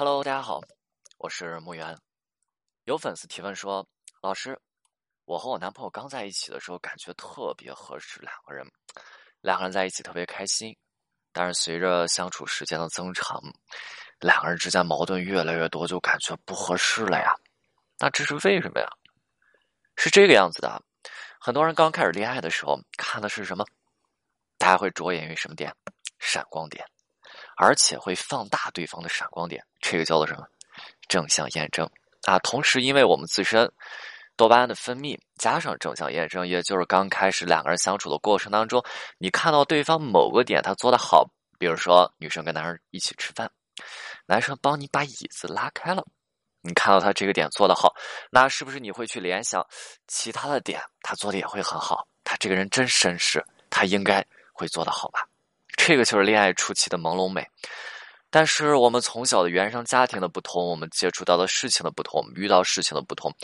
Hello，大家好，我是木源。有粉丝提问说：“老师，我和我男朋友刚在一起的时候，感觉特别合适，两个人，两个人在一起特别开心。但是随着相处时间的增长，两个人之间矛盾越来越多，就感觉不合适了呀。那这是为什么呀？是这个样子的。很多人刚开始恋爱的时候，看的是什么？大家会着眼于什么点？闪光点。”而且会放大对方的闪光点，这个叫做什么？正向验证啊！同时，因为我们自身多巴胺的分泌，加上正向验证，也就是刚开始两个人相处的过程当中，你看到对方某个点他做的好，比如说女生跟男生一起吃饭，男生帮你把椅子拉开了，你看到他这个点做的好，那是不是你会去联想其他的点，他做的也会很好？他这个人真绅士，他应该会做得好吧？这个就是恋爱初期的朦胧美，但是我们从小的原生家庭的不同，我们接触到的事情的不同，遇到事情的不同，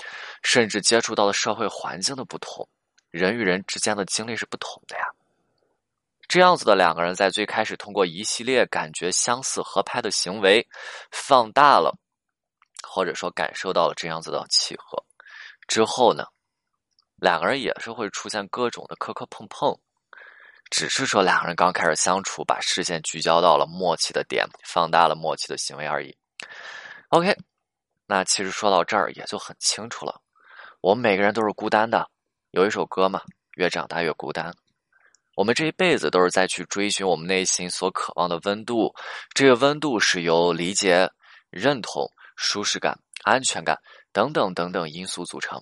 甚至接触到的社会环境的不同，人与人之间的经历是不同的呀。这样子的两个人在最开始通过一系列感觉相似合拍的行为，放大了，或者说感受到了这样子的契合之后呢，两个人也是会出现各种的磕磕碰碰。只是说两个人刚开始相处，把视线聚焦到了默契的点，放大了默契的行为而已。OK，那其实说到这儿也就很清楚了。我们每个人都是孤单的，有一首歌嘛，越长大越孤单。我们这一辈子都是在去追寻我们内心所渴望的温度，这个温度是由理解、认同、舒适感、安全感等等等等因素组成。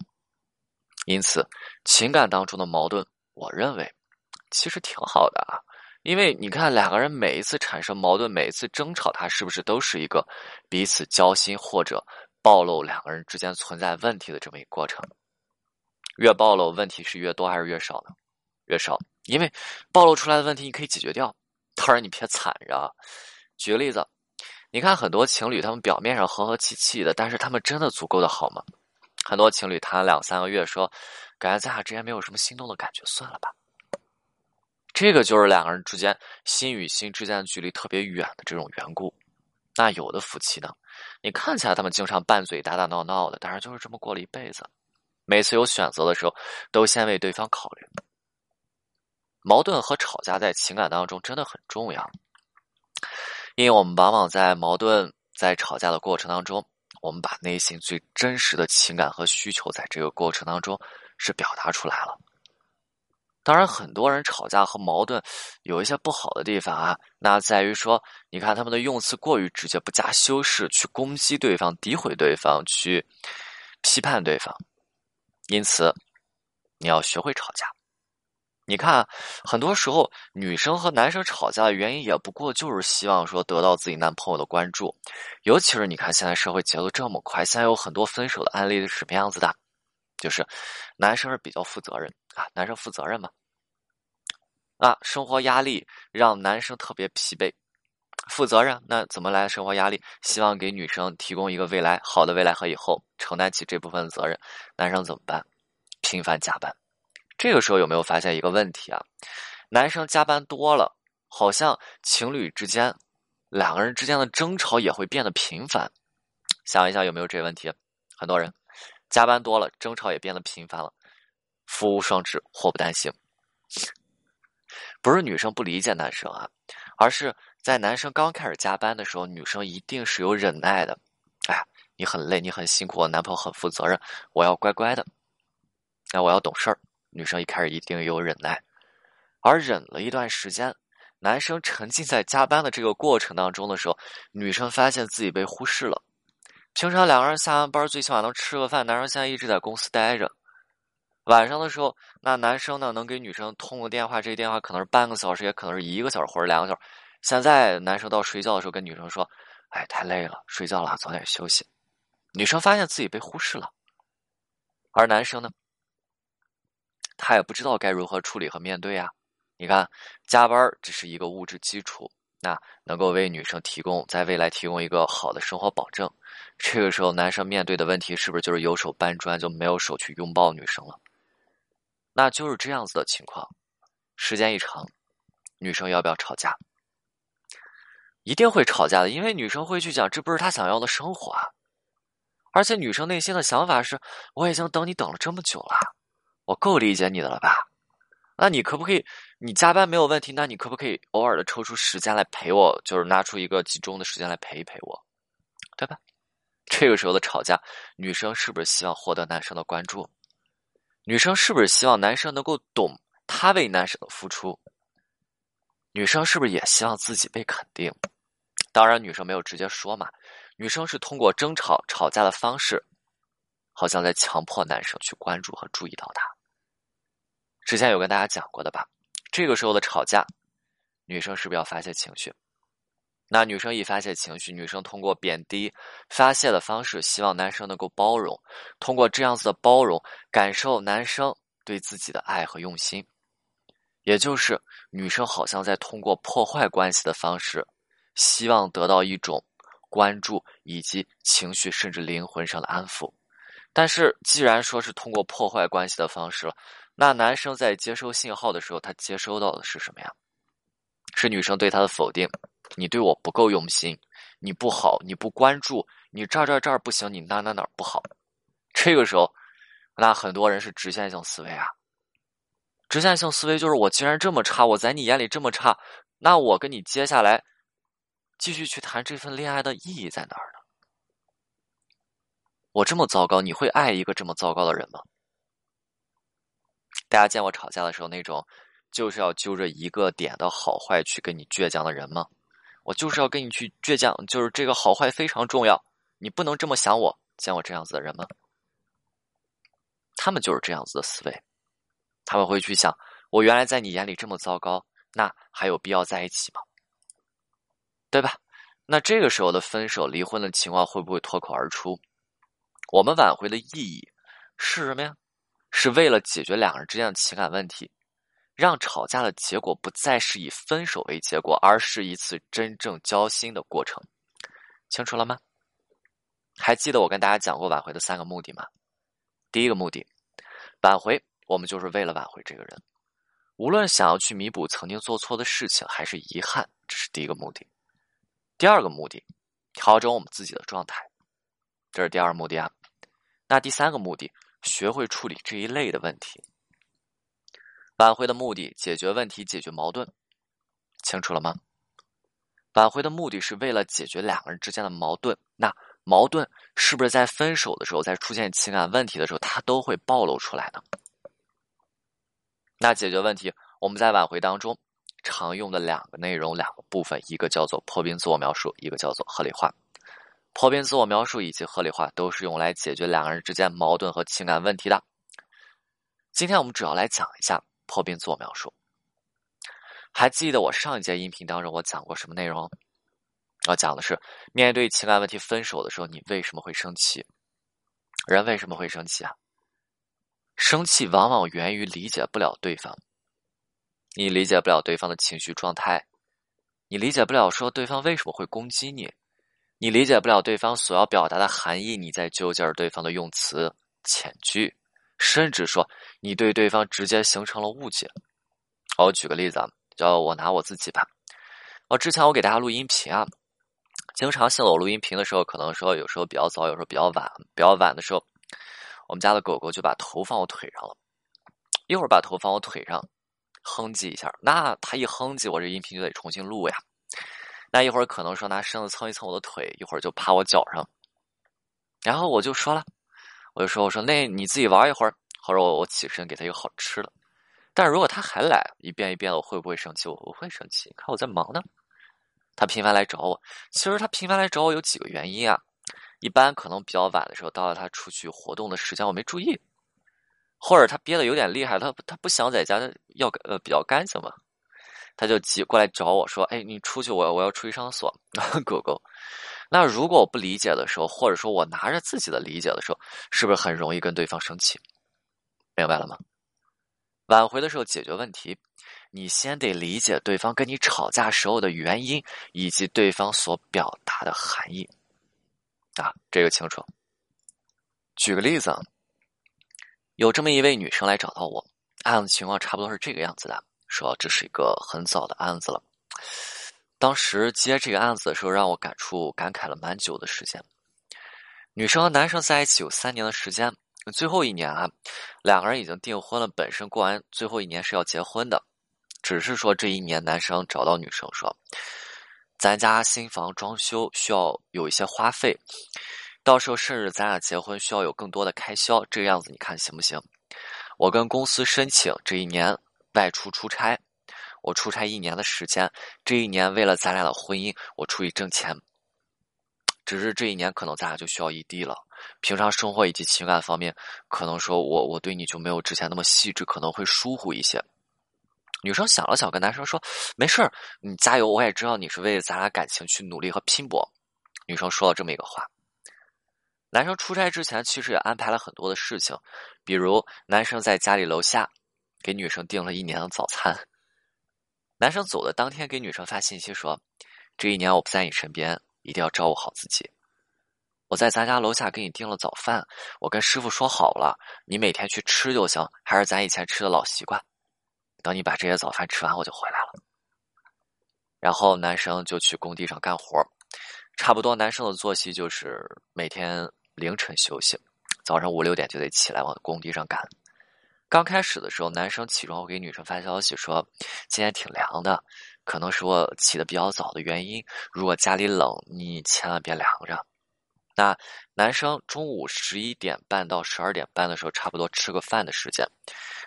因此，情感当中的矛盾，我认为。其实挺好的啊，因为你看两个人每一次产生矛盾，每一次争吵，他是不是都是一个彼此交心或者暴露两个人之间存在问题的这么一个过程？越暴露问题是越多还是越少呢？越少，因为暴露出来的问题你可以解决掉。当然你别惨着。举个例子，你看很多情侣，他们表面上和和气气的，但是他们真的足够的好吗？很多情侣谈两三个月，说感觉咱俩之间没有什么心动的感觉，算了吧。这个就是两个人之间心与心之间的距离特别远的这种缘故。那有的夫妻呢，你看起来他们经常拌嘴、打打闹闹的，但是就是这么过了一辈子。每次有选择的时候，都先为对方考虑。矛盾和吵架在情感当中真的很重要，因为我们往往在矛盾、在吵架的过程当中，我们把内心最真实的情感和需求在这个过程当中是表达出来了。当然，很多人吵架和矛盾有一些不好的地方啊，那在于说，你看他们的用词过于直接，不加修饰，去攻击对方、诋毁对方、去批判对方。因此，你要学会吵架。你看，很多时候女生和男生吵架的原因，也不过就是希望说得到自己男朋友的关注。尤其是你看，现在社会节奏这么快，现在有很多分手的案例是什么样子的？就是男生是比较负责任啊，男生负责任嘛。啊，生活压力让男生特别疲惫，负责任那怎么来生活压力？希望给女生提供一个未来好的未来和以后承担起这部分责任，男生怎么办？频繁加班。这个时候有没有发现一个问题啊？男生加班多了，好像情侣之间两个人之间的争吵也会变得频繁。想一想有没有这个问题？很多人。加班多了，争吵也变得频繁了，福无双至，祸不单行。不是女生不理解男生啊，而是在男生刚开始加班的时候，女生一定是有忍耐的。哎，你很累，你很辛苦，我男朋友很负责任，我要乖乖的。那我要懂事儿。女生一开始一定有忍耐，而忍了一段时间，男生沉浸在加班的这个过程当中的时候，女生发现自己被忽视了。平常两个人下完班最起码能吃个饭，男生现在一直在公司待着。晚上的时候，那男生呢能给女生通个电话，这个电话可能是半个小时，也可能是一个小时或者两个小时。现在男生到睡觉的时候跟女生说：“哎，太累了，睡觉了，早点休息。”女生发现自己被忽视了，而男生呢，他也不知道该如何处理和面对啊。你看，加班只是一个物质基础。那能够为女生提供在未来提供一个好的生活保证，这个时候男生面对的问题是不是就是有手搬砖就没有手去拥抱女生了？那就是这样子的情况。时间一长，女生要不要吵架？一定会吵架的，因为女生会去讲这不是她想要的生活啊。而且女生内心的想法是：我已经等你等了这么久了，我够理解你的了吧？那你可不可以？你加班没有问题，那你可不可以偶尔的抽出时间来陪我？就是拿出一个集中的时间来陪一陪我，对吧？这个时候的吵架，女生是不是希望获得男生的关注？女生是不是希望男生能够懂她为男生的付出？女生是不是也希望自己被肯定？当然，女生没有直接说嘛，女生是通过争吵、吵架的方式，好像在强迫男生去关注和注意到她。之前有跟大家讲过的吧？这个时候的吵架，女生是不是要发泄情绪？那女生一发泄情绪，女生通过贬低、发泄的方式，希望男生能够包容，通过这样子的包容，感受男生对自己的爱和用心。也就是女生好像在通过破坏关系的方式，希望得到一种关注以及情绪甚至灵魂上的安抚。但是既然说是通过破坏关系的方式了。那男生在接收信号的时候，他接收到的是什么呀？是女生对他的否定，你对我不够用心，你不好，你不关注，你这儿这儿这儿不行，你哪哪哪不好。这个时候，那很多人是直线性思维啊。直线性思维就是我既然这么差，我在你眼里这么差，那我跟你接下来继续去谈这份恋爱的意义在哪儿呢？我这么糟糕，你会爱一个这么糟糕的人吗？大家见过吵架的时候那种，就是要揪着一个点的好坏去跟你倔强的人吗？我就是要跟你去倔强，就是这个好坏非常重要，你不能这么想我。见我这样子的人吗？他们就是这样子的思维，他们会去想：我原来在你眼里这么糟糕，那还有必要在一起吗？对吧？那这个时候的分手、离婚的情况会不会脱口而出？我们挽回的意义是什么呀？是为了解决两人之间的情感问题，让吵架的结果不再是以分手为结果，而是一次真正交心的过程。清楚了吗？还记得我跟大家讲过挽回的三个目的吗？第一个目的，挽回我们就是为了挽回这个人，无论想要去弥补曾经做错的事情，还是遗憾，这是第一个目的。第二个目的，调整我们自己的状态，这是第二目的啊。那第三个目的。学会处理这一类的问题，挽回的目的解决问题、解决矛盾，清楚了吗？挽回的目的是为了解决两个人之间的矛盾。那矛盾是不是在分手的时候，在出现情感问题的时候，它都会暴露出来呢？那解决问题，我们在挽回当中常用的两个内容、两个部分，一个叫做破冰自我描述，一个叫做合理化。破冰自我描述以及合理化都是用来解决两个人之间矛盾和情感问题的。今天我们主要来讲一下破冰自我描述。还记得我上一节音频当中我讲过什么内容？我讲的是面对情感问题分手的时候，你为什么会生气？人为什么会生气啊？生气往往源于理解不了对方，你理解不了对方的情绪状态，你理解不了说对方为什么会攻击你。你理解不了对方所要表达的含义，你在纠结对方的用词遣句，甚至说你对对方直接形成了误解。我举个例子啊，叫我拿我自己吧。我之前我给大家录音频啊，经常性的我录音频的时候，可能说有时候比较早，有时候比较晚。比较晚的时候，我们家的狗狗就把头放我腿上了，一会儿把头放我腿上，哼唧一下，那它一哼唧，我这音频就得重新录呀。那一会儿可能说拿绳子蹭一蹭我的腿，一会儿就趴我脚上，然后我就说了，我就说我说那你自己玩一会儿，或者我我起身给他一个好吃的。但是如果他还来一遍一遍的，我会不会生气？我不会生气，看我在忙呢。他频繁来找我，其实他频繁来找我有几个原因啊。一般可能比较晚的时候，到了他出去活动的时间，我没注意，或者他憋的有点厉害，他他不想在家要呃比较干净嘛。他就急过来找我说：“哎，你出去，我我要出去上厕所。”狗狗，那如果我不理解的时候，或者说我拿着自己的理解的时候，是不是很容易跟对方生气？明白了吗？挽回的时候解决问题，你先得理解对方跟你吵架时候的原因，以及对方所表达的含义。啊，这个清楚。举个例子，有这么一位女生来找到我，案子情况差不多是这个样子的。说这是一个很早的案子了，当时接这个案子的时候，让我感触感慨了蛮久的时间。女生和男生在一起有三年的时间，最后一年啊，两个人已经订婚了。本身过完最后一年是要结婚的，只是说这一年男生找到女生说：“咱家新房装修需要有一些花费，到时候甚至咱俩结婚需要有更多的开销，这个样子你看行不行？”我跟公司申请这一年外出出差，我出差一年的时间，这一年为了咱俩的婚姻，我出去挣钱。只是这一年可能咱俩就需要异地了，平常生活以及情感方面，可能说我我对你就没有之前那么细致，可能会疏忽一些。女生想了想，跟男生说：“没事儿，你加油，我也知道你是为了咱俩感情去努力和拼搏。”女生说了这么一个话。男生出差之前其实也安排了很多的事情，比如男生在家里楼下给女生订了一年的早餐。男生走的当天给女生发信息说：“这一年我不在你身边。”一定要照顾好自己。我在咱家楼下给你订了早饭，我跟师傅说好了，你每天去吃就行，还是咱以前吃的老习惯。等你把这些早饭吃完，我就回来了。然后男生就去工地上干活，差不多男生的作息就是每天凌晨休息，早上五六点就得起来往工地上赶。刚开始的时候，男生起床会给女生发消息说：“今天挺凉的。”可能是我起的比较早的原因。如果家里冷，你千万别凉着。那男生中午十一点半到十二点半的时候，差不多吃个饭的时间。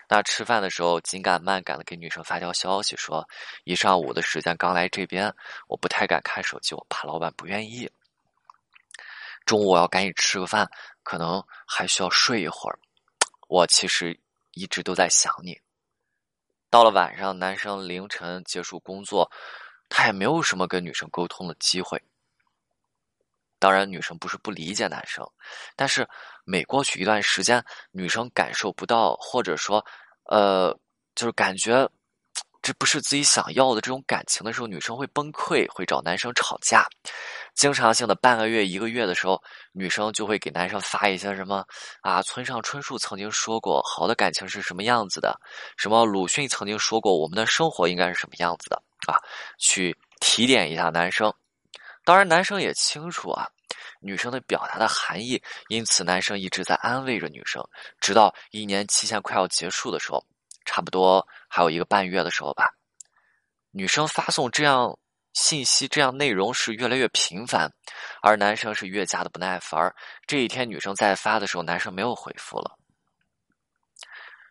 那吃饭的时候，紧赶慢赶的给女生发条消息说：“一上午的时间刚来这边，我不太敢看手机，我怕老板不愿意。中午我要赶紧吃个饭，可能还需要睡一会儿。我其实一直都在想你。”到了晚上，男生凌晨结束工作，他也没有什么跟女生沟通的机会。当然，女生不是不理解男生，但是每过去一段时间，女生感受不到，或者说，呃，就是感觉。这不是自己想要的这种感情的时候，女生会崩溃，会找男生吵架。经常性的半个月、一个月的时候，女生就会给男生发一些什么啊，村上春树曾经说过好的感情是什么样子的，什么鲁迅曾经说过我们的生活应该是什么样子的啊，去提点一下男生。当然，男生也清楚啊，女生的表达的含义，因此男生一直在安慰着女生，直到一年期限快要结束的时候。差不多还有一个半月的时候吧，女生发送这样信息、这样内容是越来越频繁，而男生是越加的不耐烦。这一天，女生在发的时候，男生没有回复了。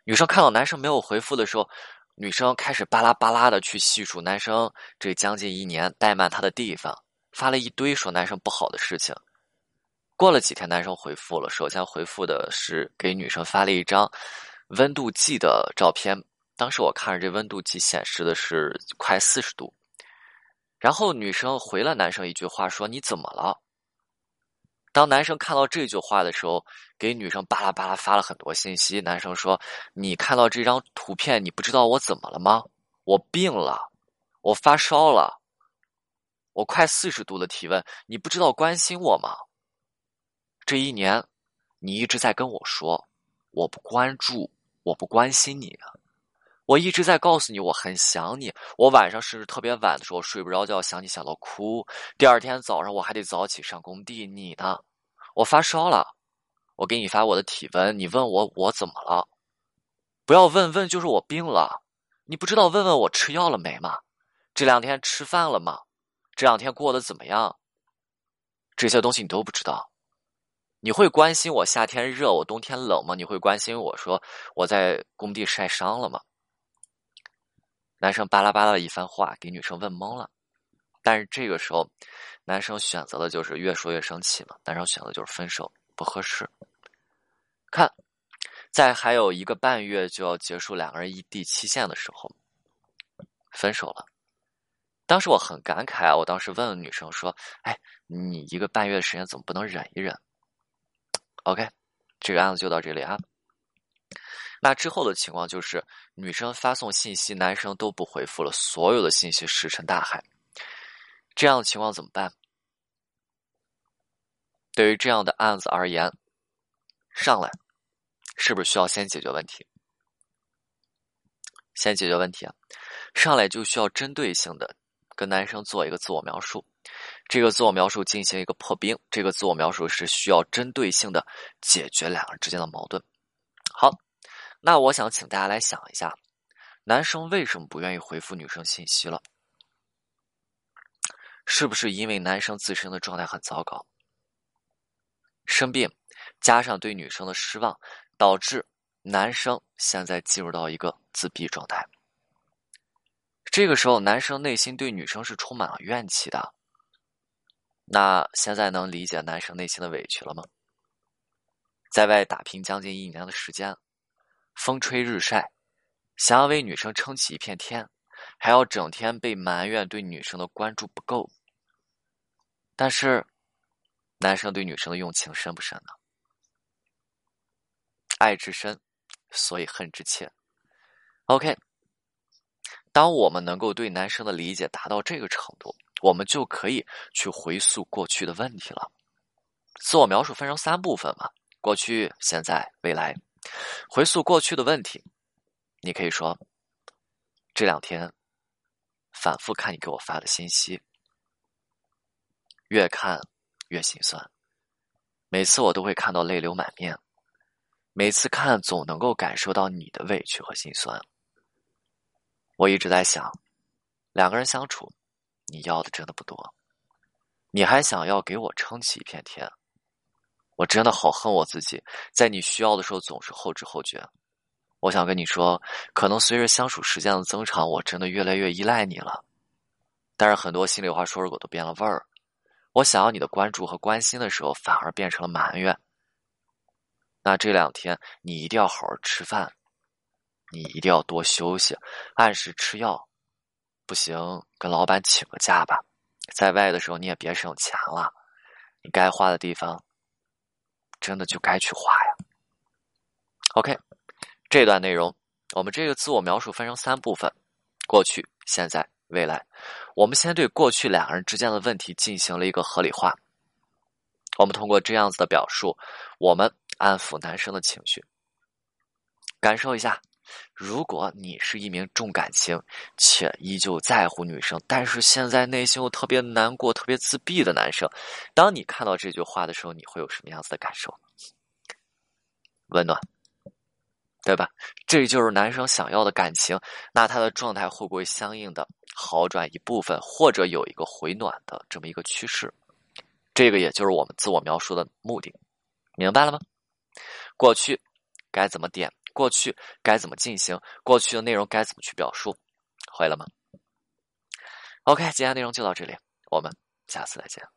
女生看到男生没有回复的时候，女生开始巴拉巴拉的去细数男生这将近一年怠慢她的地方，发了一堆说男生不好的事情。过了几天，男生回复了，首先回复的是给女生发了一张。温度计的照片，当时我看着这温度计显示的是快四十度，然后女生回了男生一句话说：“你怎么了？”当男生看到这句话的时候，给女生巴拉巴拉发了很多信息。男生说：“你看到这张图片，你不知道我怎么了吗？我病了，我发烧了，我快四十度的体温，你不知道关心我吗？这一年，你一直在跟我说，我不关注。”我不关心你啊！我一直在告诉你我很想你。我晚上甚至特别晚的时候睡不着觉，想你想到哭。第二天早上我还得早起上工地。你呢？我发烧了，我给你发我的体温。你问我我怎么了？不要问问，就是我病了。你不知道问问我吃药了没吗？这两天吃饭了吗？这两天过得怎么样？这些东西你都不知道。你会关心我夏天热，我冬天冷吗？你会关心我说我在工地晒伤了吗？男生巴拉巴拉的一番话给女生问懵了，但是这个时候，男生选择的就是越说越生气嘛。男生选择就是分手，不合适。看，在还有一个半月就要结束两个人异地期限的时候，分手了。当时我很感慨啊，我当时问了女生说：“哎，你一个半月的时间怎么不能忍一忍？” OK，这个案子就到这里啊。那之后的情况就是，女生发送信息，男生都不回复了，所有的信息石沉大海。这样的情况怎么办？对于这样的案子而言，上来是不是需要先解决问题？先解决问题啊，上来就需要针对性的跟男生做一个自我描述，这个自我描述进行一个破冰，这个自我描述是需要针对性的解决两个人之间的矛盾。好，那我想请大家来想一下，男生为什么不愿意回复女生信息了？是不是因为男生自身的状态很糟糕，生病，加上对女生的失望，导致男生现在进入到一个自闭状态？这个时候，男生内心对女生是充满了怨气的。那现在能理解男生内心的委屈了吗？在外打拼将近一年的时间，风吹日晒，想要为女生撑起一片天，还要整天被埋怨对女生的关注不够。但是，男生对女生的用情深不深呢？爱之深，所以恨之切。OK。当我们能够对男生的理解达到这个程度，我们就可以去回溯过去的问题了。自我描述分成三部分嘛：过去、现在、未来。回溯过去的问题，你可以说：这两天反复看你给我发的信息，越看越心酸。每次我都会看到泪流满面，每次看总能够感受到你的委屈和心酸。我一直在想，两个人相处，你要的真的不多，你还想要给我撑起一片天，我真的好恨我自己，在你需要的时候总是后知后觉。我想跟你说，可能随着相处时间的增长，我真的越来越依赖你了。但是很多心里话说出口都变了味儿，我想要你的关注和关心的时候，反而变成了埋怨。那这两天你一定要好好吃饭。你一定要多休息，按时吃药，不行跟老板请个假吧。在外的时候你也别省钱了，你该花的地方，真的就该去花呀。OK，这段内容我们这个自我描述分成三部分：过去、现在、未来。我们先对过去两个人之间的问题进行了一个合理化。我们通过这样子的表述，我们安抚男生的情绪，感受一下。如果你是一名重感情且依旧在乎女生，但是现在内心又特别难过、特别自闭的男生，当你看到这句话的时候，你会有什么样子的感受？温暖，对吧？这就是男生想要的感情。那他的状态会不会相应的好转一部分，或者有一个回暖的这么一个趋势？这个也就是我们自我描述的目的，明白了吗？过去该怎么点？过去该怎么进行？过去的内容该怎么去表述？会了吗？OK，今天内容就到这里，我们下次再见。